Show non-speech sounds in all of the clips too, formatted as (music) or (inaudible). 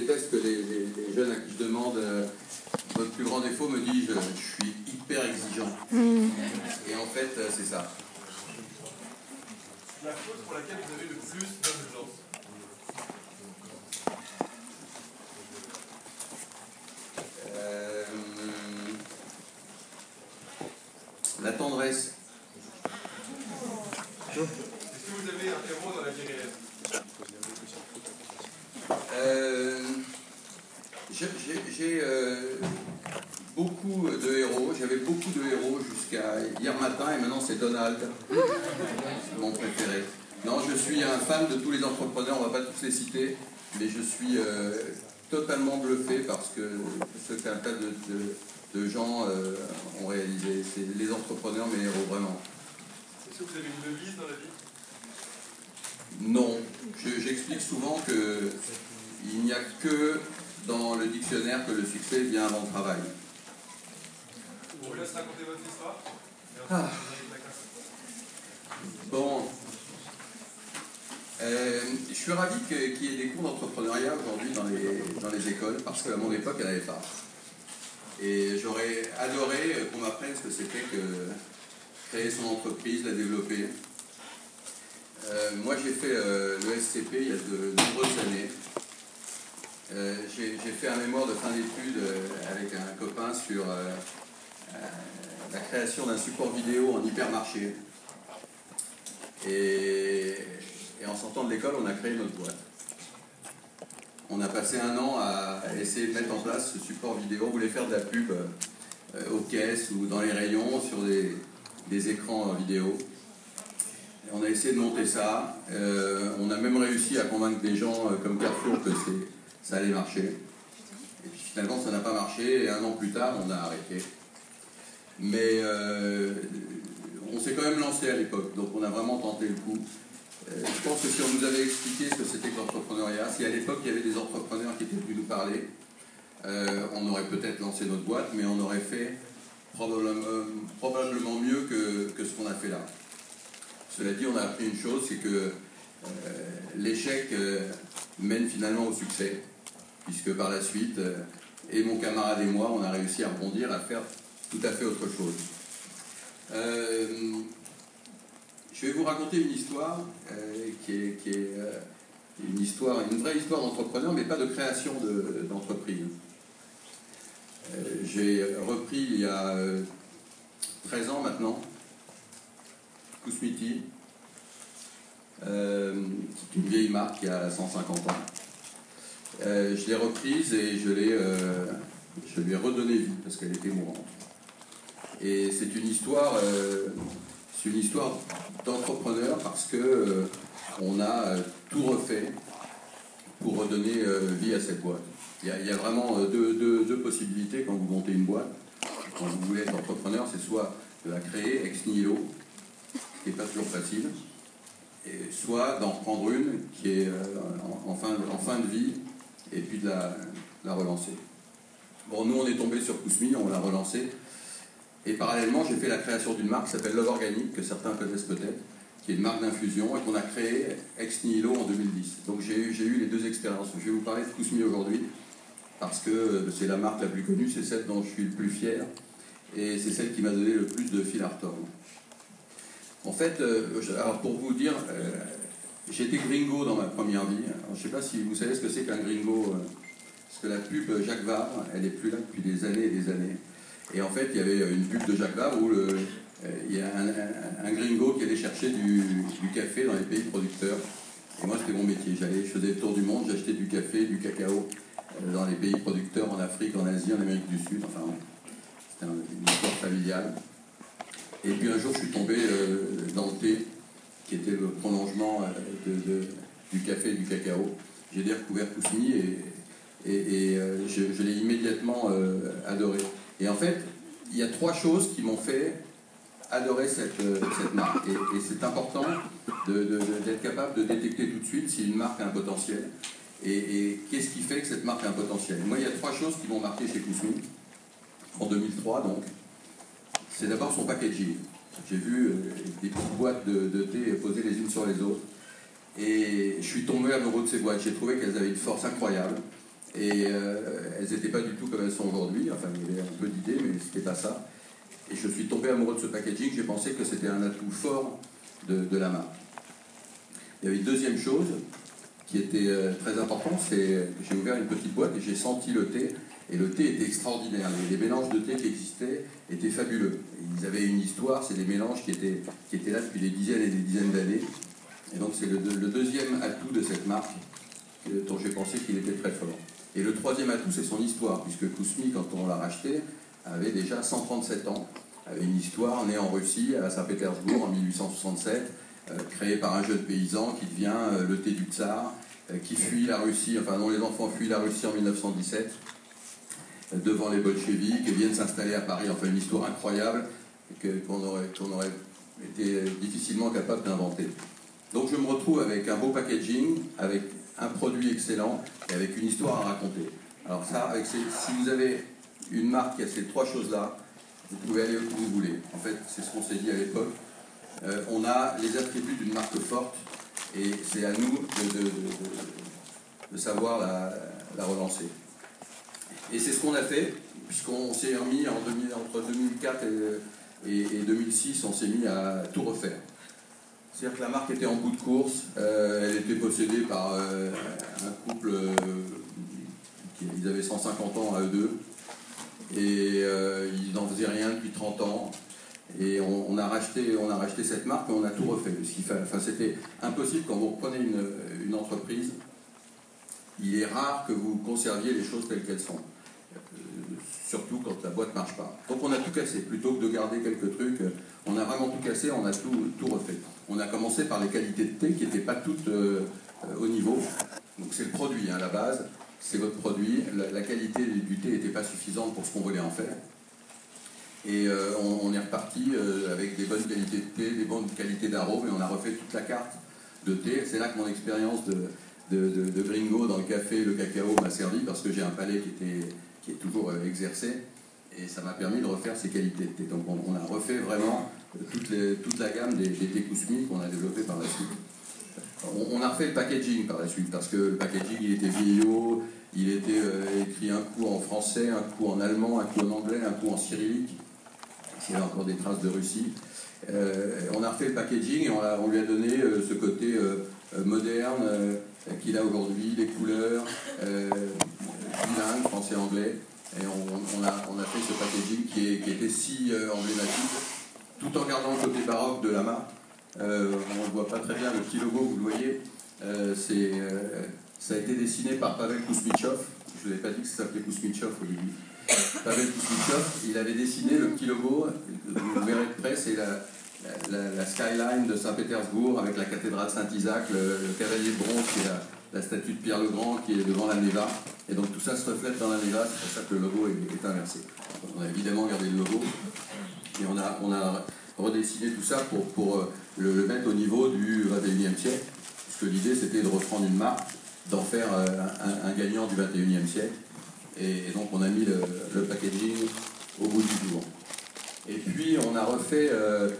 déteste que les, les- les jeunes qui je demande euh, votre plus grand défaut me disent euh, je suis hyper exigeant. Et en fait, euh, c'est ça. La chose pour laquelle vous avez le plus d'indulgence. Euh, la tendresse. Est-ce que vous avez un héros dans la vie réelle Euh, j'ai- J'ai j'ai, euh, beaucoup de héros. J'avais beaucoup de héros jusqu'à hier matin et maintenant c'est Donald, mon préféré. Non, je suis un fan de tous les entrepreneurs, on va pas tous les citer, mais je suis euh, totalement bluffé parce que ce qu'un tas de, de- de gens euh, ont réalisé. C'est les entrepreneurs, mes héros, vraiment. Est-ce que vous avez une devise dans la vie Non, Je- j'explique souvent que il n'y a que dans le dictionnaire que le succès vient avant le travail. Je vous laisse raconter votre histoire. Ah. Bon, Euh, je suis ravi qu'il y ait des cours d'entrepreneuriat aujourd'hui dans les, dans les écoles parce qu'à mon époque, il n'y en avait pas. Et j'aurais adoré qu'on m'apprenne ce que c'était que créer son entreprise, la développer. Euh, moi, j'ai fait euh, le SCP il y a de nombreuses années. Euh, j'ai fait un mémoire de fin d'études euh, avec un copain sur la création d'un support vidéo en hypermarché. Et, en sortant de l'école, on a créé notre boîte. On a passé un an à essayer de mettre en place ce support vidéo. On voulait faire de la pub aux caisses ou dans les rayons sur des, des écrans vidéo. On a essayé de monter ça. Euh, on a même réussi à convaincre des gens euh, comme Carrefour que ça allait marcher. Et puis finalement, ça n'a pas marché. Et un an plus tard, on a arrêté. Mais euh, on s'est quand même lancé à l'époque, donc on a vraiment tenté le coup. Je pense que si on nous avait expliqué ce que c'était que l'entrepreneuriat, si à l'époque il y avait des entrepreneurs qui étaient venus nous parler, on aurait peut-être lancé notre boîte, mais on aurait fait probablement, mieux que ce qu'on a fait là. Cela dit, on a appris une chose, c'est que euh, l'échec euh, mène finalement au succès, puisque par la suite, euh, et mon camarade et moi, on a réussi à rebondir, à faire tout à fait autre chose. Je vais vous raconter une histoire qui est, une histoire, une vraie histoire d'entrepreneur, mais pas de création de- d'entreprise. J'ai repris il y a euh, 13 ans maintenant, Euh, qui est une vieille marque qui a 150 ans. Euh, je l'ai reprise et je, l'ai, euh, je lui ai redonné vie parce qu'elle était mourante. Et c'est une histoire, c'est une histoire d'entrepreneur parce que on a tout refait pour redonner vie à cette boîte. Il y a, vraiment deux, deux- possibilités quand vous montez une boîte. Quand vous voulez être entrepreneur, c'est soit de la créer ex nihilo, qui n'est pas toujours facile, soit d'en reprendre une qui est euh, en, fin, de vie et puis de la, relancer. Bon, nous on est tombé sur Kousmi, on l'a relancé. Et parallèlement, j'ai fait la création d'une marque qui s'appelle Love Organic, que certains connaissent peut-être, qui est une marque d'infusion et qu'on a créée ex nihilo en 2010. Donc j'ai eu, j'ai eu les deux expériences. Je vais vous parler de Kousmi aujourd'hui, parce que euh, c'est la marque la plus connue, c'est celle dont je suis le plus fier, et c'est celle qui m'a donné le plus de fil à retordre. En fait, euh, pour vous dire, euh, j'étais gringo dans ma première vie. Je ne sais pas si vous savez ce que c'est qu'un gringo, euh, parce que la pub Jacques Vabre, elle est plus là depuis des années et des années. Et en fait, il y avait une pub de Jacques Vabre où il y a un, gringo qui allait chercher du, du café dans les pays producteurs. Et moi, c'était mon métier. J'allais, je faisais le tour du monde, j'achetais du café, du cacao dans les pays producteurs, en Afrique, en Asie, en Amérique du Sud. Enfin, c'était un- une histoire familiale. Et puis un jour, je suis tombé euh, dans le thé, qui était le prolongement euh, du café et du cacao. J'ai découvert Kousmi et, euh, je, l'ai immédiatement adoré. Et en fait, il y a trois choses qui m'ont fait adorer cette, marque. Et, et c'est important d'être capable de détecter tout de suite si une marque a un potentiel. Et qu'est-ce qui fait que cette marque a un potentiel? Moi, il y a trois choses qui m'ont marqué chez Kousmi, en 2003 donc. C'est d'abord son packaging. J'ai vu euh, des petites boîtes de, thé posées les unes sur les autres. Et je suis tombé amoureux de ces boîtes. J'ai trouvé qu'elles avaient une force incroyable. Et elles n'étaient pas du tout comme elles sont aujourd'hui. Enfin, il y avait un peu d'idées, mais c'était pas ça. Et je suis tombé amoureux de ce packaging. J'ai pensé que c'était un atout fort de, de la marque. Il y avait une deuxième chose qui était très importante, c'est que j'ai ouvert une petite boîte et j'ai senti le thé et le thé était extraordinaire. Les, mélanges de thé qui existaient étaient fabuleux. Ils avaient une histoire, c'est des mélanges qui étaient, qui étaient là depuis des dizaines et des dizaines d'années. Et donc c'est le, deuxième atout de cette marque dont j'ai pensé qu'il était très fort. Et le troisième atout, c'est son histoire, puisque Kousmi, quand on l'a racheté, avait déjà 137 ans. Avait une histoire née en Russie, à Saint-Pétersbourg, en 1867, euh, créée par un jeune paysan qui devient euh, le thé du tsar, euh, qui fuit la Russie, enfin dont les enfants fuient la Russie en 1917 devant les bolcheviks et viennent s'installer à Paris. Enfin, une histoire incroyable qu'on aurait, aurait été difficilement capable d'inventer. Donc je me retrouve avec un beau packaging, avec un produit excellent et avec une histoire à raconter. Alors ça, avec si vous avez une marque qui a ces trois choses-là, vous pouvez aller où vous voulez. En fait, c'est ce qu'on s'est dit à l'époque. Euh, on a les attributs d'une marque forte et c'est à nous de, de, savoir la relancer. Et c'est ce qu'on a fait, puisqu'on s'est remis en entre 2004 et, 2006, on s'est mis à tout refaire. C'est-à-dire que la marque était en bout de course, euh, elle était possédée par euh, un couple, euh, qui, ils avaient 150 ans à eux deux, et ils n'en faisaient rien depuis 30 ans. Et on, a racheté, on a racheté cette marque et on a tout refait. Enfin, c'était impossible quand vous reprenez une entreprise, il est rare que vous conserviez les choses telles qu'elles sont surtout quand la boîte ne marche pas. Donc on a tout cassé, plutôt que de garder quelques trucs, on a vraiment tout cassé, on a tout, tout refait. On a commencé par les qualités de thé qui n'étaient pas toutes euh, au niveau. Donc c'est le produit, hein, la base, c'est votre produit. La, qualité du thé n'était pas suffisante pour ce qu'on voulait en faire. Et euh, on, est reparti euh, avec des bonnes qualités de thé, des bonnes qualités d'arôme, et on a refait toute la carte de thé. C'est là que mon expérience de, de, de, gringo dans le café, le cacao m'a servi, parce que j'ai un palais qui était qui est toujours euh, exercé. Et ça m'a permis de refaire ces qualités. Donc on, a refait vraiment euh, toute, la gamme des, thés qu'on a développé par la suite. On, a refait le packaging par la suite, parce que le packaging il était vieillot, il était euh, écrit un coup en français, un coup en allemand, un coup en anglais, un coup en cyrillique. Il y a encore des traces de Russie. on a refait le packaging et on, lui a donné ce côté moderne qu'il a aujourd'hui, les couleurs, bilingue, français-anglais. Et on, a, on, a, fait ce packaging qui, était si euh, emblématique, tout en gardant le côté baroque de la marque. Euh, on ne voit pas très bien le petit logo, vous le voyez. Euh, ça a été dessiné par Pavel Kousmichov. Je ne vous avais pas dit que ça s'appelait Kousmichov au début. Pavel Kousmichov, il avait dessiné le petit logo, vous verrez de près, c'est la, skyline de Saint-Pétersbourg avec la cathédrale Saint-Isaac, le, cavalier de bronze qui est la, la statue de Pierre le Grand qui est devant la Neva. Et donc tout ça se reflète dans la Neva, c'est pour ça que le logo est, inversé. on a évidemment gardé le logo et on a, on a redessiné tout ça pour, pour euh, le, mettre au niveau du 21e siècle, puisque l'idée c'était de reprendre une marque, d'en faire euh, un, gagnant du 21e siècle. Et, donc on a mis le, packaging au bout du jour. Et puis on a refait euh,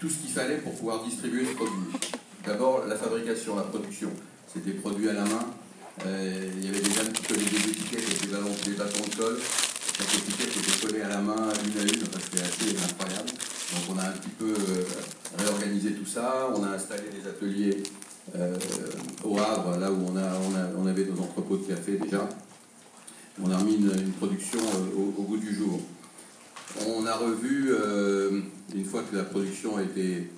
tout ce qu'il fallait pour pouvoir distribuer ce produit. D'abord la fabrication, la production. C'était produit à la main. Euh, il y avait déjà un petit peu des étiquettes avec des, des bâtons de colle. Chaque étiquette était collée à la main, une à une, c'était assez incroyable. Donc on a un petit peu euh, réorganisé tout ça. On a installé des ateliers euh, au Havre, là où on, avait nos entrepôts de café déjà. On a remis une, production au, bout du jour. On a revu, une fois que la production était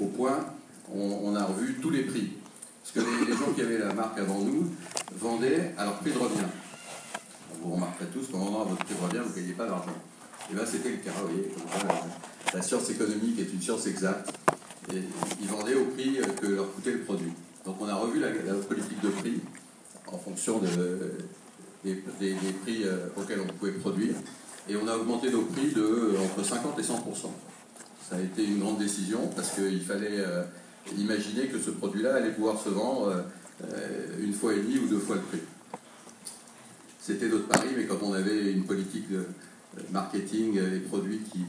au point, on a revu tous les prix. Parce que les, gens qui avaient la marque avant nous vendaient à leur prix de revient. Vous remarquerez tous qu'en vendant à votre prix de revient, vous ne gagnez pas d'argent. Et bien c'était le cas, vous voyez. la science économique est une science exacte. Ils vendaient au prix que leur coûtait le produit. Donc on a revu la, politique de prix en fonction des, prix euh, auxquels on pouvait produire. Et on a augmenté nos prix de euh, entre 50 et 100% Ça a été une grande décision parce qu'il fallait euh, imaginer que ce produit-là allait pouvoir se vendre euh, une fois et demie ou deux fois le prix. C'était notre pari, mais quand on avait une politique de marketing et produits qui,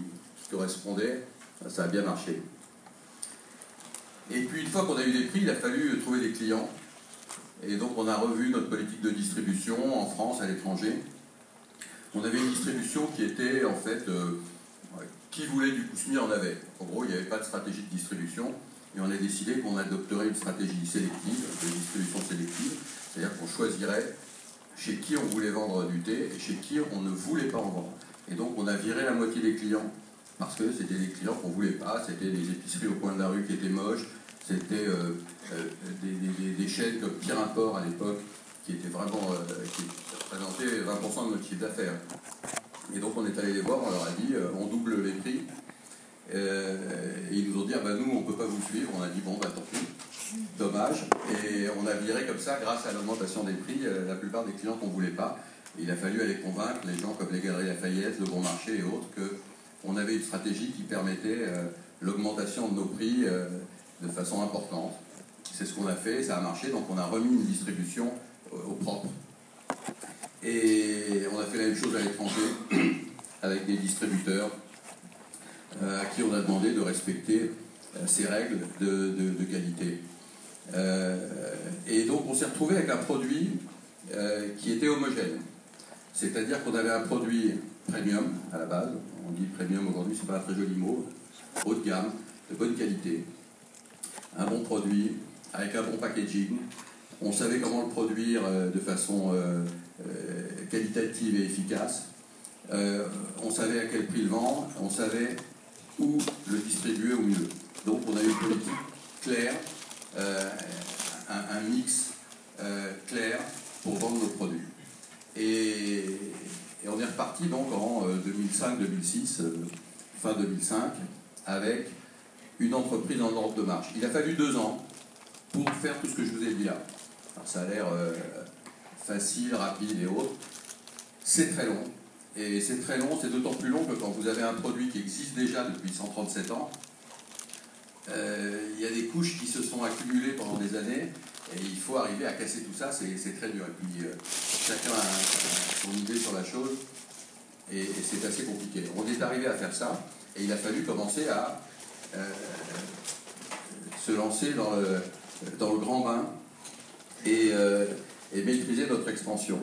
correspondaient, ça a bien marché. Et puis une fois qu'on a eu des prix, il a fallu trouver des clients. Et donc on a revu notre politique de distribution en France, à l'étranger. On avait une distribution qui était en fait, euh, qui voulait du Kousmi en avait. En gros, il n'y avait pas de stratégie de distribution. Et on a décidé qu'on adopterait une stratégie sélective, de distribution sélective, c'est-à-dire qu'on choisirait chez qui on voulait vendre du thé et chez qui on ne voulait pas en vendre. Et donc on a viré la moitié des clients parce que c'était des clients qu'on ne voulait pas, c'était des épiceries au coin de la rue qui étaient moches, c'était euh, euh, des, chaînes comme Pierre Import à l'époque qui étaient vraiment euh, qui représentaient 20% de notre chiffre d'affaires. Et donc on est allé les voir, on leur a dit on double les prix. Et ils nous ont dit ah ben nous on ne peut pas vous suivre. On a dit bon bah tant pis, dommage. Et on a viré comme ça grâce à l'augmentation des prix la plupart des clients qu'on ne voulait pas. il a fallu aller convaincre les gens comme les Galeries Lafayette, le Bon Marché et autres que on avait une stratégie qui permettait euh, l'augmentation de nos prix euh, de façon importante. C'est ce qu'on a fait, ça a marché, donc on a remis une distribution euh, au propre. Et on a fait la même chose à l'étranger (clears throat) avec des distributeurs à qui on a demandé de respecter ces règles de, qualité. et donc on s'est retrouvé avec un produit qui était homogène. C'est-à-dire qu'on avait un produit premium à la base, on dit premium aujourd'hui, c'est pas un très joli mot, haut de gamme, de bonne qualité, un bon produit, avec un bon packaging. On savait comment le produire euh, de façon euh, euh, qualitative et efficace. on savait à quel prix le vendre, on savait où le distribuer au mieux. Donc on a une politique claire, un, mix clair pour vendre nos produits. Et, on est reparti donc en 2005-2006, euh, euh, fin 2005, avec une entreprise en ordre de marche. Il a fallu deux ans pour faire tout ce que je vous ai dit là. Alors ça a l'air euh, facile, rapide et autres. C'est très long. Et c'est très long, c'est d'autant plus long que quand vous avez un produit qui existe déjà depuis 137 ans, il y a des couches qui se sont accumulées pendant des années et il faut arriver à casser tout ça, c'est très dur. Et puis chacun a son idée sur la chose et, c'est assez compliqué. On est arrivé à faire ça et il a fallu commencer à euh, se lancer dans le, grand bain euh, et, maîtriser notre expansion.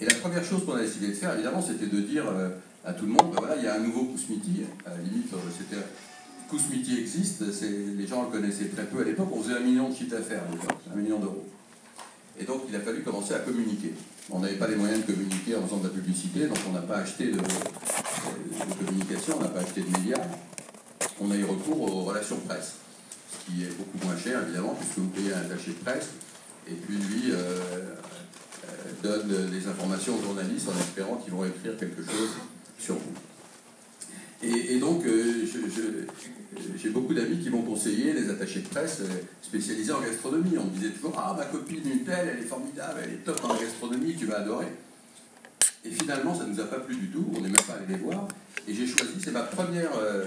Et la première chose qu'on a décidé de faire, évidemment, c'était de dire euh, à tout le monde, ben voilà, il y a un nouveau Kousmiti, à la limite, c'était... Kousmiti existe, les gens le connaissaient très peu à l'époque, on faisait un million de chiffre d'affaires, un million d'euros. Et donc il a fallu commencer à communiquer. On n'avait pas les moyens de communiquer en faisant de la publicité, donc on n'a pas acheté de, communication, on n'a pas acheté de médias. On a eu recours aux relations presse, ce qui est beaucoup moins cher évidemment, puisque vous payez un attaché de presse, et puis lui euh, euh, donne des informations aux journalistes en espérant qu'ils vont écrire quelque chose sur vous. Et, donc, euh, j'ai beaucoup d'amis qui m'ont conseillé, des attachés de presse euh, spécialisés en gastronomie. On me disait toujours Ah, ma copine, une telle, elle est formidable, elle est top en gastronomie, tu vas adorer. Et finalement, ça ne nous a pas plu du tout, on n'est même pas allé les voir. Et j'ai choisi, c'est ma première euh,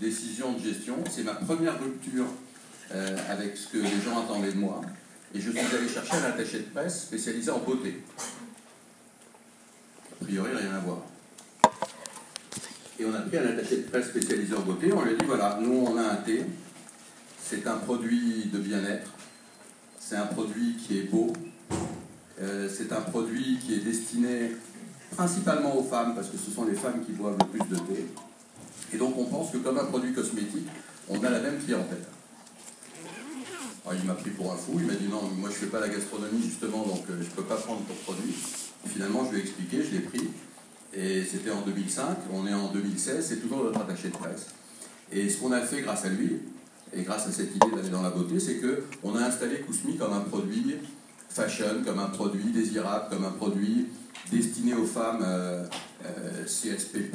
décision de gestion, c'est ma première rupture avec ce que les gens attendaient de moi. Et je suis allé chercher un attaché de presse spécialisé en beauté. A priori, rien à voir. Et on a pris un attaché de presse spécialisé en beauté. On lui a dit voilà, nous on a un thé. C'est un produit de bien-être. C'est un produit qui est beau. Euh, c'est un produit qui est destiné principalement aux femmes, parce que ce sont les femmes qui boivent le plus de thé. Et donc on pense que comme un produit cosmétique, on a la même clientèle. Il m'a pris pour un fou, il m'a dit non, moi je ne fais pas la gastronomie justement, donc euh, je peux pas prendre ton produit. finalement, je lui ai expliqué, je l'ai pris. Et c'était en 2005, on est en 2016, c'est toujours notre attaché de presse. Et ce qu'on a fait grâce à lui, et grâce à cette idée d'aller dans la beauté, c'est qu'on a installé Kousmi comme un produit fashion, comme un produit désirable, comme un produit destiné aux femmes euh, euh, CSP,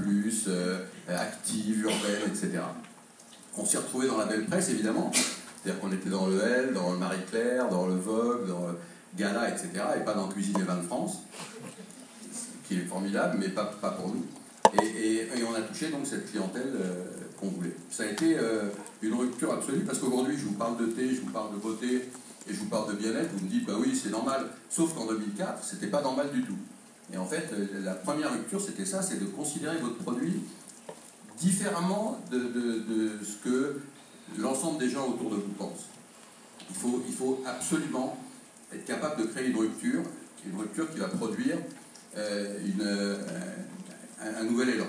euh, actives, urbaines, etc. On s'est retrouvé dans la belle presse, évidemment. C'est-à-dire qu'on était dans le L, dans le Marie-Claire, dans le Vogue, dans le Gala, etc. Et pas dans Cuisine et Vins de France qui est formidable, mais pas, pas pour nous. Et, on a touché donc cette clientèle euh, qu'on voulait. Ça a été euh, une rupture absolue parce qu'aujourd'hui, je vous parle de thé, je vous parle de beauté et je vous parle de bien-être. Vous me dites, bah oui, c'est normal. Sauf qu'en 2004, c'était pas normal du tout. Et en fait, euh, la première rupture, c'était ça c'est de considérer votre produit différemment de, de ce que l'ensemble des gens autour de vous pensent. Il faut, absolument être capable de créer une rupture, une rupture qui va produire une, un, nouvel élan.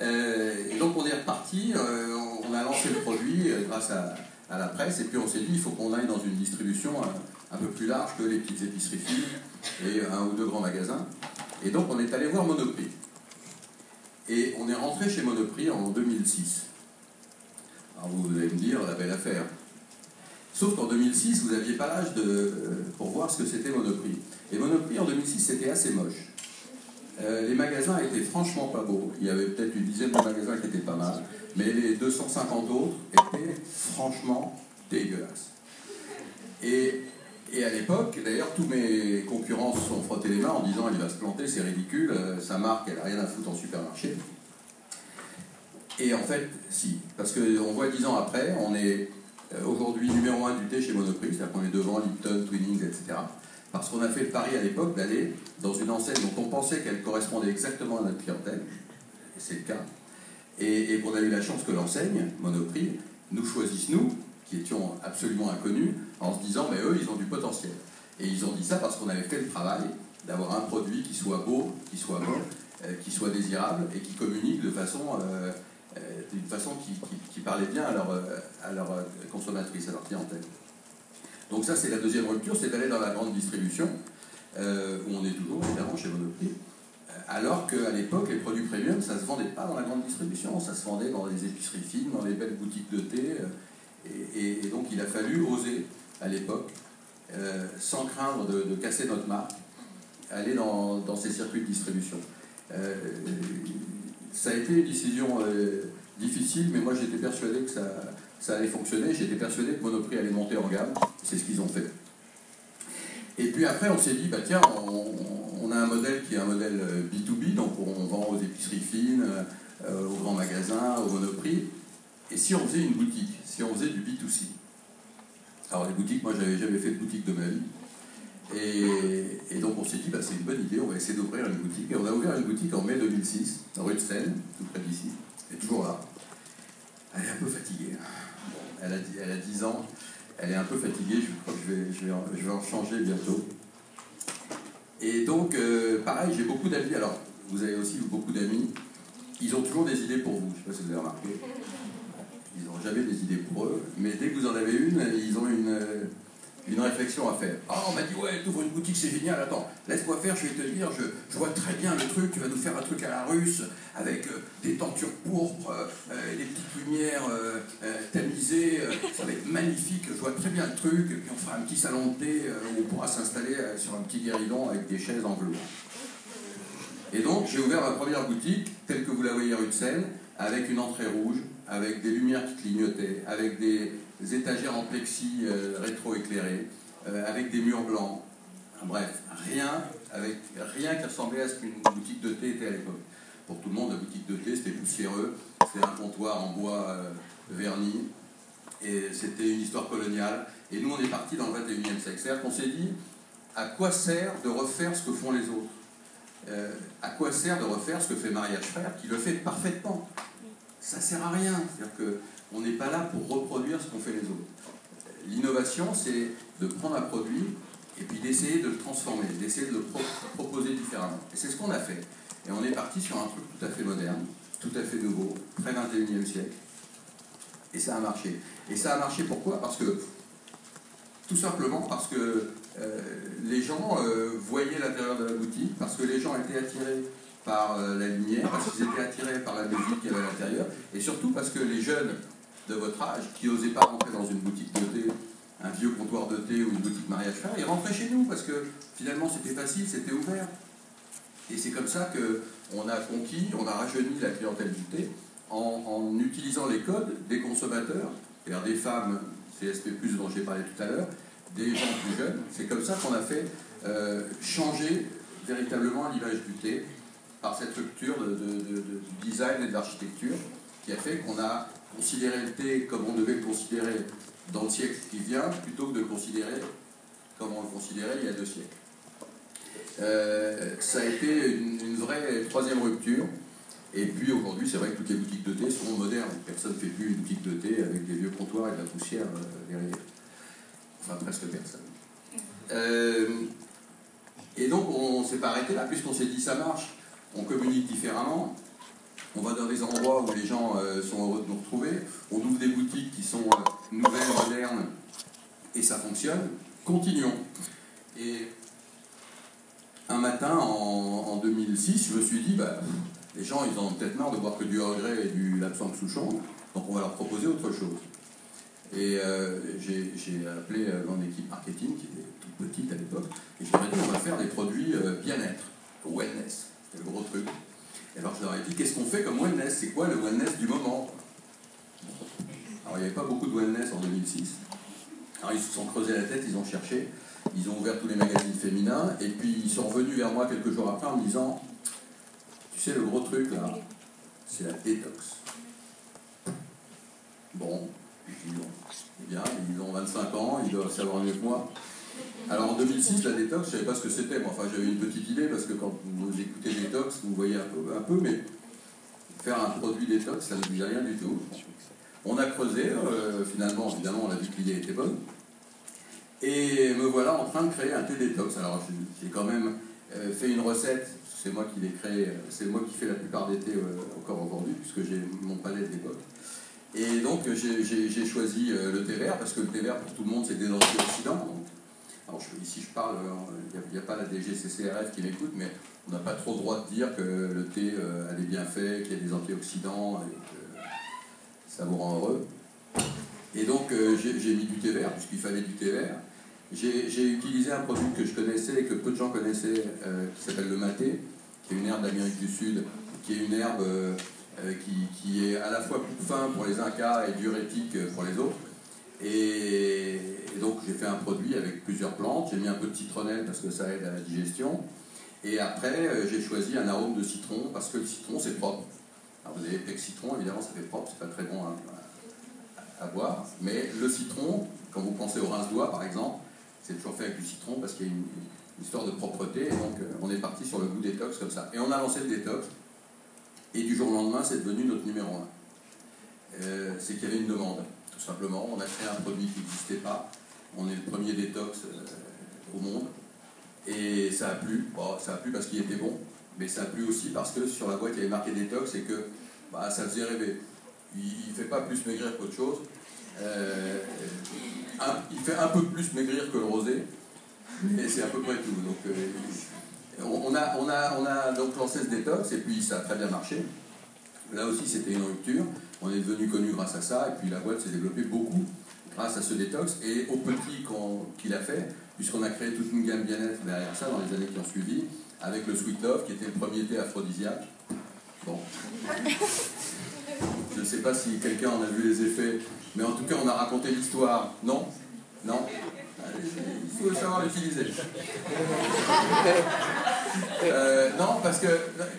et donc on est reparti, on a lancé le produit grâce à, la presse, et puis on s'est dit il faut qu'on aille dans une distribution un, peu plus large que les petites épiceries fines et un ou deux grands magasins. Et donc on est allé voir Monoprix. Et on est rentré chez Monoprix en 2006. Alors vous allez me dire, la belle affaire. Sauf qu'en 2006, vous n'aviez pas l'âge de, pour voir ce que c'était Monoprix. Et Monoprix en 2006, c'était assez moche. Euh, les magasins étaient franchement pas beaux. Il y avait peut-être une dizaine de magasins qui étaient pas mal, mais les 250 autres étaient franchement dégueulasses. Et, et à l'époque, d'ailleurs, tous mes concurrents se sont frottés les mains en disant il va se planter, c'est ridicule, euh, sa marque, elle n'a rien à foutre en supermarché. Et en fait, si, parce qu'on voit dix ans après, on est euh, aujourd'hui numéro un du thé chez Monoprix, c'est-à-dire qu'on est devant Lipton, Twinings, etc. Parce qu'on a fait le pari à l'époque d'aller dans une enseigne dont on pensait qu'elle correspondait exactement à notre clientèle, et c'est le cas, et, qu'on a eu la chance que l'enseigne, Monoprix, nous choisisse nous, qui étions absolument inconnus, en se disant, mais eux, ils ont du potentiel. Et ils ont dit ça parce qu'on avait fait le travail d'avoir un produit qui soit beau, qui soit bon, euh, qui soit désirable et qui communique de façon euh, d'une façon qui, parlait bien à leur, euh, à euh, consommatrice, à leur clientèle. Donc ça, c'est la deuxième rupture, c'est d'aller dans la grande distribution, où on est toujours évidemment chez Monoprix, alors qu'à l'époque, les produits premium, ça ne se vendait pas dans la grande distribution, ça se vendait dans les épiceries fines, dans les belles boutiques de thé, et, donc il a fallu oser, à l'époque, sans craindre de, casser notre marque, aller dans ces circuits de distribution ça a été une décision euh, difficile, mais moi j'étais persuadé que ça, ça allait fonctionner. J'étais persuadé que Monoprix allait monter en gamme. C'est ce qu'ils ont fait. Et puis après, on s'est dit, bah tiens, on, a un modèle qui est un modèle B2B, euh, donc on vend aux épiceries fines, euh, aux grands magasins, au Monoprix. Et si on faisait une boutique, si on faisait du B2C Alors les boutiques, moi j'avais jamais fait de boutique de ma vie. Et, donc on s'est dit, bah, c'est une bonne idée, on va essayer d'ouvrir une boutique. Et on a ouvert une boutique en mai 2006, rue de Seine, tout près d'ici. Elle est toujours là. Elle est un peu fatiguée. elle, a, elle a 10 ans, elle est un peu fatiguée, je crois que je vais, je vais, en, je vais en changer bientôt. Et donc, euh, pareil, j'ai beaucoup d'amis. Alors, vous avez aussi beaucoup d'amis. Ils ont toujours des idées pour vous, je ne sais pas si vous avez remarqué. Ils n'ont jamais des idées pour eux, mais dès que vous en avez une, ils ont une, une réflexion à faire. Ah, on m'a dit, ouais, ouvres une boutique, c'est génial. Attends, laisse-moi faire, je vais te dire, je, je, vois très bien le truc, tu vas nous faire un truc à la russe, avec euh, des tentures pourpres, euh, euh, des petites lumières tamisées, ça va être magnifique, je vois très bien le truc, et puis on fera un petit salon de thé où on pourra s'installer sur un petit guéridon avec des chaises en velours. Et donc, j'ai ouvert ma première boutique, telle que vous la voyez rue de Seine, avec une entrée rouge, avec des lumières qui clignotaient, avec des, étagères en plexi euh, rétro-éclairées, euh, avec des murs blancs. Bref, rien, avec, rien qui ressemblait à ce qu'une boutique de thé était à l'époque. Pour tout le monde, la boutique de thé, c'était poussiéreux, c'était un comptoir en bois euh, verni, et c'était une histoire coloniale. Et nous, on est parti dans le 21e siècle. C'est-à-dire qu'on s'est dit, à quoi sert de refaire ce que font les autres? À quoi sert de refaire ce que fait Mariage Frère, qui le fait parfaitement? Ça sert à rien. C'est-à-dire qu'on n'est pas là pour reproduire ce qu'ont fait les autres. L'innovation, c'est de prendre un produit et puis d'essayer de le transformer, d'essayer de le proposer différemment. Et c'est ce qu'on a fait. Et on est parti sur un truc tout à fait moderne, tout à fait nouveau, très 21e siècle. Et ça a marché. Et ça a marché pourquoi? Parce que, tout simplement parce que euh, les gens euh, voyaient l'intérieur de la boutique, parce que les gens étaient attirés par euh, la lumière, parce qu'ils étaient attirés par la musique qu'il y avait à l'intérieur, et surtout parce que les jeunes de votre âge, qui n'osaient pas rentrer dans une boutique de thé, un vieux comptoir de thé ou une boutique mariage frère, ils rentraient chez nous, parce que finalement c'était facile, c'était ouvert. Et c'est comme ça qu'on a conquis, on a rajeuni la clientèle du thé en, utilisant les codes des consommateurs, c'est-à-dire des femmes CSP+, dont j'ai parlé tout à l'heure, des gens plus jeunes. C'est comme ça qu'on a fait euh, changer véritablement l'image du thé par cette rupture de, du design et de l'architecture qui a fait qu'on a considéré le thé comme on devait le considérer dans le siècle qui vient, plutôt que de le considérer comme on le considérait il y a deux siècles. Euh, ça a été une, vraie troisième rupture. Et puis aujourd'hui, c'est vrai que toutes les boutiques de thé sont modernes. Personne ne fait plus une boutique de thé avec des vieux comptoirs et de la poussière euh, derrière. Enfin, presque personne. Euh, et donc on ne s'est pas arrêté là, puisqu'on s'est dit ça marche, on communique différemment, on va dans des endroits où les gens euh, sont heureux de nous retrouver, on ouvre des boutiques qui sont euh, nouvelles, modernes, et ça fonctionne, continuons. Et un matin, en, 2006, je me suis dit, bah, les gens, ils ont peut-être marre de boire que du regret et du lapsang souchon, donc on va leur proposer autre chose. Et euh, j'ai appelé mon équipe marketing, qui était toute petite à l'époque, et je leur ai dit, on va faire des produits bien-être, wellness, c'était le gros truc. Et alors je leur ai dit, qu'est-ce qu'on fait comme wellness? C'est quoi le wellness du moment? Alors il n'y avait pas beaucoup de wellness en 2006. Alors ils se sont creusés la tête, ils ont cherché, ils ont ouvert tous les magazines féminins, et puis ils sont revenus vers moi quelques jours après en me disant, tu sais le gros truc là, c'est la détox. Bon, dis bon, c'est bien, ils ont 25 ans, ils doivent savoir mieux que moi. Alors en 2006, la détox, je ne savais pas ce que c'était. enfin, j'avais une petite idée parce que quand vous écoutez détox, vous voyez un peu, mais faire un produit détox, ça ne dit rien du tout. On a creusé, euh, finalement, évidemment, on a vu que l'idée était bonne. Et me voilà en train de créer un thé détox. Alors j'ai quand même euh, fait une recette, c'est moi qui l'ai créé, c'est moi qui fais la plupart des thés euh, encore aujourd'hui, puisque j'ai mon palais de l'époque. Et donc j'ai choisi le thé vert, parce que le thé vert pour tout le monde c'est des antioxydants. Ici je parle, il n'y a, pas la DGCCRF qui m'écoute, mais on n'a pas trop le droit de dire que le thé euh, a des bienfaits, qu'il y a des antioxydants et que ça vous rend heureux. Et donc euh, j'ai mis du thé vert, puisqu'il fallait du thé vert. J'ai utilisé un produit que je connaissais et que peu de gens connaissaient, euh, qui s'appelle le maté, qui est une herbe d'Amérique du Sud, qui est une herbe qui, qui, est à la fois coup fin pour les Incas et diurétique pour les autres. Et, donc j'ai fait un produit avec plusieurs plantes, j'ai mis un peu de citronnelle parce que ça aide à la digestion. Et après, euh, j'ai choisi un arôme de citron parce que le citron c'est propre. Alors vous avez avec citron, évidemment ça fait propre, c'est pas très bon à, boire. Mais le citron, quand vous pensez au rince-doigt par exemple, c'est toujours fait avec du citron parce qu'il y a une, histoire de propreté. Et donc euh, on est parti sur le goût détox comme ça. Et on a lancé le détox. Et du jour au lendemain, c'est devenu notre numéro un. Euh, c'est qu'il y avait une demande simplement. On a créé un produit qui n'existait pas. On est le premier détox euh, au monde. Et ça a plu. ça a plu parce qu'il était bon, mais ça a plu aussi parce que sur la boîte, il y avait marqué détox et que bah, ça faisait rêver. Il ne fait pas plus maigrir qu'autre chose. Euh, il fait un peu plus maigrir que le rosé, mais c'est à peu près tout. Donc, euh, on, a, on, a, on a donc lancé ce détox et puis ça a très bien marché. Là aussi, c'était une rupture. On est devenu connu grâce à ça, et puis la boîte s'est développée beaucoup grâce à ce détox et au petit qu'il a fait, puisqu'on a créé toute une gamme bien-être derrière ça dans les années qui ont suivi, avec le Sweet Love, qui était le premier thé aphrodisiaque. Bon. Je ne sais pas si quelqu'un en a vu les effets, mais en tout cas, on a raconté l'histoire. Non? Non? Il faut savoir l'utiliser. Euh, non, parce que,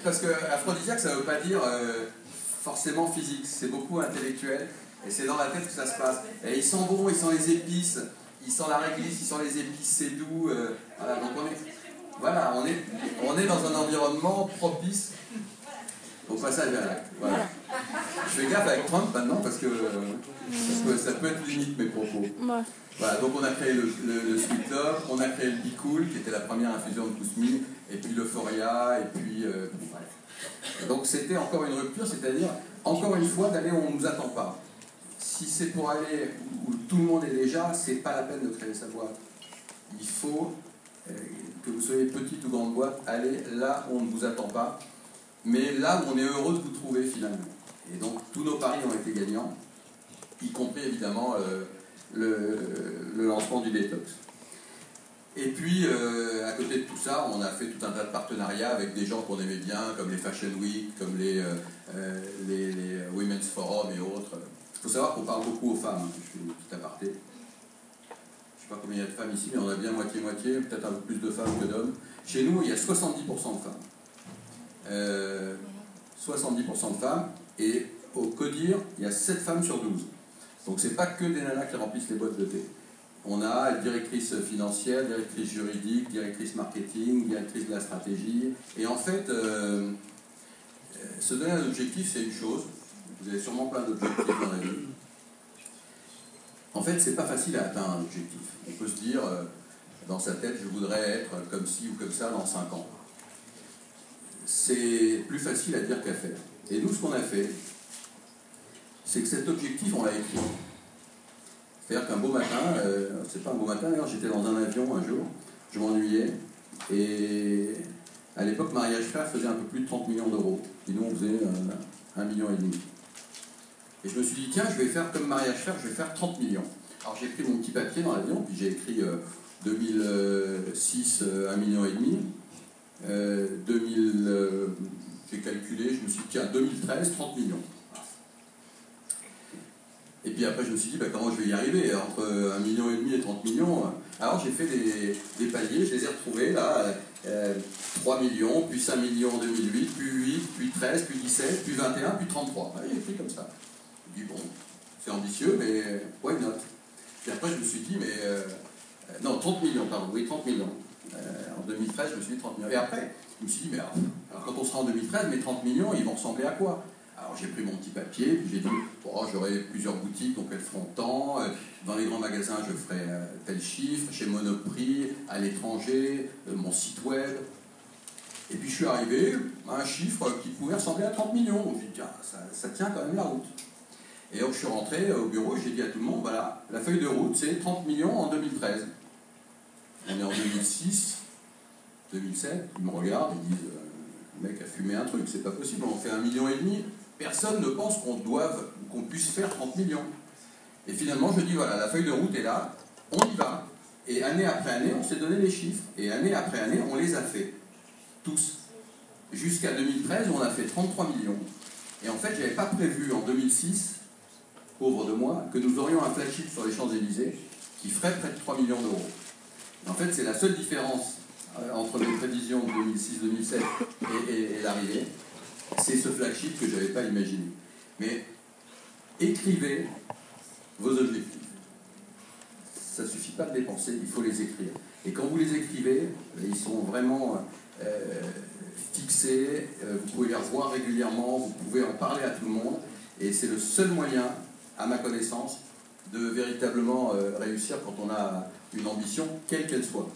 parce que aphrodisiaque, ça ne veut pas dire euh, forcément physique, c'est beaucoup intellectuel, et c'est dans la tête que ça se passe. Et ils sont bons, ils sont les épices, ils sont la réglisse, ils sont les épices, c'est doux. Euh, voilà, donc on est, voilà, on est, on est dans un environnement propice au passage à l'acte. Voilà. Je fais gaffe avec Trump maintenant parce que, ça peut être limite mes propos. Voilà, donc on a créé le, Sweet Love, on a créé le Be Cool, qui était la première infusion de Kousmine, et puis l'Euphoria, et puis. Euh, donc c'était encore une rupture, c'est-à-dire, encore une fois, d'aller où on ne nous attend pas. Si c'est pour aller où tout le monde est déjà, c'est pas la peine de créer sa boîte. Il faut, euh, que vous soyez petite ou grande boîte, aller là où on ne vous attend pas, mais là où on est heureux de vous trouver finalement. Et donc tous nos paris ont été gagnants, y compris évidemment euh, le lancement du détox. Et puis, euh, à côté de tout ça, on a fait tout un tas de partenariats avec des gens qu'on aimait bien, comme les Fashion Week, comme les, euh, les, Women's Forum et autres. Il faut savoir qu'on parle beaucoup aux femmes, hein. je fais une petite aparté. Je ne sais pas combien il y a de femmes ici, mais on a bien moitié-moitié, peut-être un peu plus de femmes que d'hommes. Chez nous, il y a 70% de femmes. 70% de femmes, et au CODIR, il y a 7 femmes sur 12. Donc c'est pas que des nanas qui remplissent les boîtes de thé. On a directrice financière, directrice juridique, directrice marketing, directrice de la stratégie. Et en fait, euh, euh, se donner un objectif, c'est une chose. Vous avez sûrement plein d'objectifs dans la vie. En fait, c'est pas facile à atteindre un objectif. On peut se dire, euh, dans sa tête, je voudrais être comme ci ou comme ça dans 5 ans. C'est plus facile à dire qu'à faire. Et nous, ce qu'on a fait, c'est que cet objectif, on l'a écrit. C'est-à-dire qu'un beau matin, euh, c'est pas un beau matin, d'ailleurs, j'étais dans un avion un jour, je m'ennuyais, et à l'époque, Mariage Frère faisait un peu plus de 30 millions d'euros, et nous, on faisait euh, un million et demi. Et je me suis dit, tiens, je vais faire comme Mariage Frère, je vais faire 30 millions. Alors j'ai pris mon petit papier dans l'avion, puis j'ai écrit 2006, euh, 1 million et demi. 2000, calculé, je me suis dit, tiens, 2013, 30 millions. Et puis après, je me suis dit, bah, comment je vais y arriver Entre 1,5 million et demi et 30 millions? Alors j'ai fait des, paliers, je les ai retrouvés là. 3 euh, millions, puis 5 millions en 2008, puis 8, puis 13, puis 17, puis 21, puis 33. j'ai écrit comme ça. Je me dis, bon, c'est ambitieux, mais why not? Puis après, je me suis dit, mais. Euh, non, 30 millions, pardon, oui, 30 millions. Euh, en 2013, je me suis dit 30 millions. Et après, je me suis dit, mais alors, quand on sera en 2013, mes 30 millions, ils vont ressembler à quoi? Alors j'ai pris mon petit papier, puis j'ai dit, j'aurai plusieurs boutiques, donc elles feront tant. Euh, dans les grands magasins, je ferai euh, tel chiffre. Chez Monoprix, à l'étranger, euh, mon site web. Et puis je suis arrivé à un chiffre qui pouvait ressembler à 30 millions. Donc j'ai dit, tiens, ça, tient quand même la route. Et donc je suis rentré au bureau j'ai dit à tout le monde, voilà, la feuille de route, c'est 30 millions en 2013. On est en 2006, 2007, ils me regardent et disent, le mec a fumé un truc, c'est pas possible, on fait un million et demi personne ne pense qu'on doive, qu'on puisse faire 30 millions. Et finalement, je dis, voilà, la feuille de route est là, on y va. Et année après année, on s'est donné les chiffres. Et année après année, on les a fait. Tous. Jusqu'à 2013, on a fait 33 millions. Et en fait, je n'avais pas prévu en 2006, pauvre de moi, que nous aurions un flagship sur les Champs-Élysées qui ferait près de 3 millions d'euros. En fait, c'est la seule différence euh, entre les prévisions de 2006-2007 et l'arrivée c'est ce flagship que je n'avais pas imaginé. Mais écrivez vos objectifs. Ça ne suffit pas de les penser, il faut les écrire. Et quand vous les écrivez, ils sont vraiment euh, fixés, euh, vous pouvez les revoir régulièrement, vous pouvez en parler à tout le monde, et c'est le seul moyen, à ma connaissance, de véritablement euh, réussir quand on a une ambition, quelle qu'elle soit.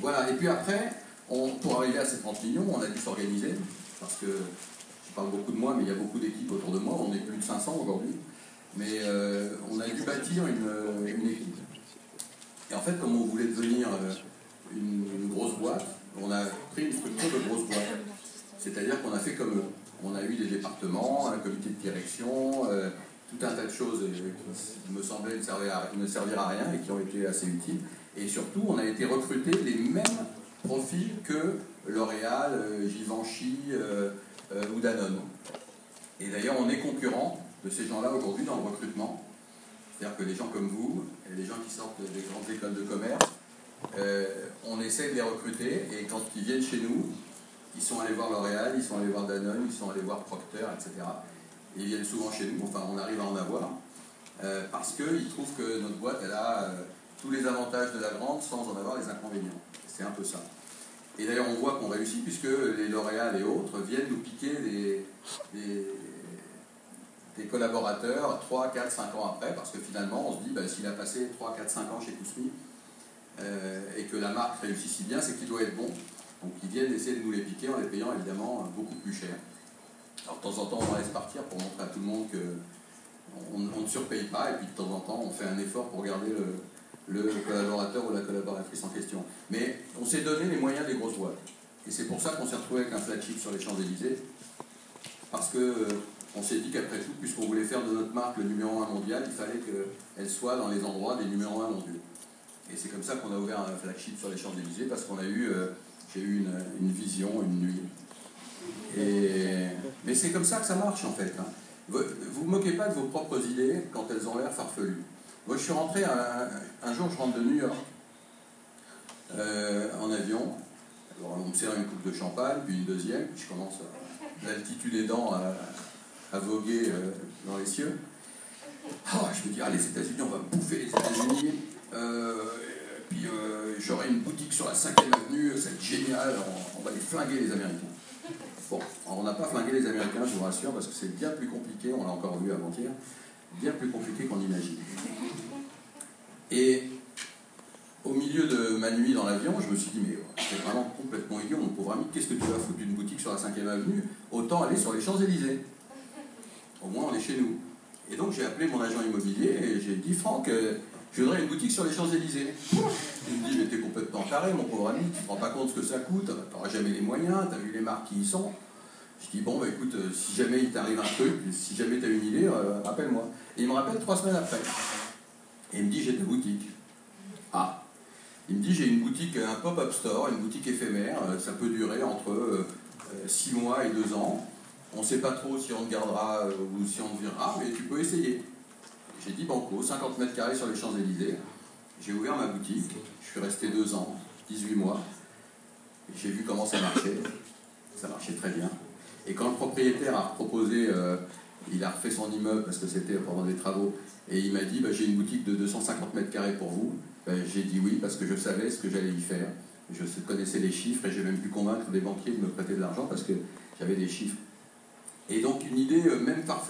Voilà, et puis après, pour arriver à ces 30 millions, on a dû s'organiser, parce que je parle beaucoup de moi, mais il y a beaucoup d'équipes autour de moi, on est plus de 500 aujourd'hui, mais euh, on a dû bâtir une, équipe. Et en fait, comme on voulait devenir euh, une, grosse boîte, on a pris une structure de grosse boîte. C'est-à-dire qu'on a fait comme eux. On a eu des départements, un comité de direction, euh, tout un tas de choses qui me semblaient ne servir à rien et qui ont été assez utiles. Et surtout, on a été recrutés les mêmes profil que L'Oréal, euh, Givenchy euh, euh, ou Danone. Et d'ailleurs, on est concurrent de ces gens-là aujourd'hui dans le recrutement. C'est-à-dire que les gens comme vous, les gens qui sortent des grandes écoles de commerce, on essaie de les recruter et quand ils viennent chez nous, ils sont allés voir L'Oréal, ils sont allés voir Danone, ils sont allés voir Procter, etc. Et ils viennent souvent chez nous, enfin on arrive à en avoir, parce qu'ils trouvent que notre boîte, elle a tous les avantages de la grande sans en avoir les inconvénients. C'est un peu ça. Et d'ailleurs, on voit qu'on réussit puisque les L'Oréal et autres viennent nous piquer des, des, collaborateurs 3, 4, 5 ans après, parce que finalement, on se dit, bah, s'il a passé 3, 4, 5 ans chez Kousmi euh, et que la marque réussit si bien, c'est qu'il doit être bon. Donc ils viennent essayer de nous les piquer en les payant évidemment beaucoup plus cher. Alors de temps en temps, on laisse partir pour montrer à tout le monde qu'on on ne surpaye pas, et puis de temps en temps, on fait un effort pour garder le, le collaborateur ou la collaboratrice en question. Mais on s'est donné les moyens des grosses boîtes. Et c'est pour ça qu'on s'est retrouvé avec un flagship sur les Champs-Élysées. Parce qu'on euh, s'est dit qu'après tout, puisqu'on voulait faire de notre marque le numéro un mondial, il fallait qu'elle soit dans les endroits des numéros un mondiaux. Et c'est comme ça qu'on a ouvert un flagship sur les Champs-Élysées, parce qu'on a eu, euh, j'ai eu une, vision, une nuit. Mais c'est comme ça que ça marche en fait. Hein. Vous ne vous moquez pas de vos propres idées quand elles ont l'air farfelues. Moi, je suis rentré un, jour, je rentre de New York euh, en avion. Alors, on me sert une coupe de champagne, puis une deuxième, puis je commence, l'altitude aidant, à, à voguer euh, dans les cieux. Ah, je me dis, ah, les États-Unis, on va bouffer les États-Unis. Euh, puis j'aurai une boutique sur la 5ème avenue, c'est génial, on, on, va les flinguer les Américains. Bon, on n'a pas flingué les Américains, je vous rassure, parce que c'est bien plus compliqué, on l'a encore vu avant-hier bien plus compliqué qu'on imagine. Et au milieu de ma nuit dans l'avion, je me suis dit, mais c'est vraiment complètement idiot, mon pauvre ami, qu'est-ce que tu vas foutre d'une boutique sur la 5e avenue? Autant aller sur les Champs-Élysées. Au moins, on est chez nous. Et donc, j'ai appelé mon agent immobilier et j'ai dit, Franck, euh, je voudrais une boutique sur les Champs-Élysées. Il me dit, mais t'es complètement taré, mon pauvre ami, tu te rends pas compte ce que ça coûte, t'auras jamais les moyens, t'as vu les marques qui y sont. Je dis, bon, bah écoute, euh, si jamais il t'arrive un truc, si jamais t'as une idée, euh, rappelle-moi. Et il me rappelle trois semaines après. Et il me dit, j'ai des boutiques. Ah. Il me dit, j'ai une boutique, un pop-up store, une boutique éphémère, euh, ça peut durer entre 6 mois et 2 ans. On ne sait pas trop si on te gardera ou si on te virera, mais tu peux essayer. J'ai dit banco, 50 mètres carrés sur les Champs-Élysées. J'ai ouvert ma boutique, je suis resté 2 ans, 18 mois. J'ai vu comment ça marchait. Ça marchait très bien. Et quand le propriétaire a proposé, euh, il a refait son immeuble parce que c'était pendant des travaux, et il m'a dit bah, j'ai une boutique de 250 mètres carrés pour vous. Ben, j'ai dit oui parce que je savais ce que j'allais y faire. Je connaissais les chiffres et j'ai même pu convaincre des banquiers de me prêter de l'argent parce que j'avais des chiffres. Et donc une idée euh, même parfaite.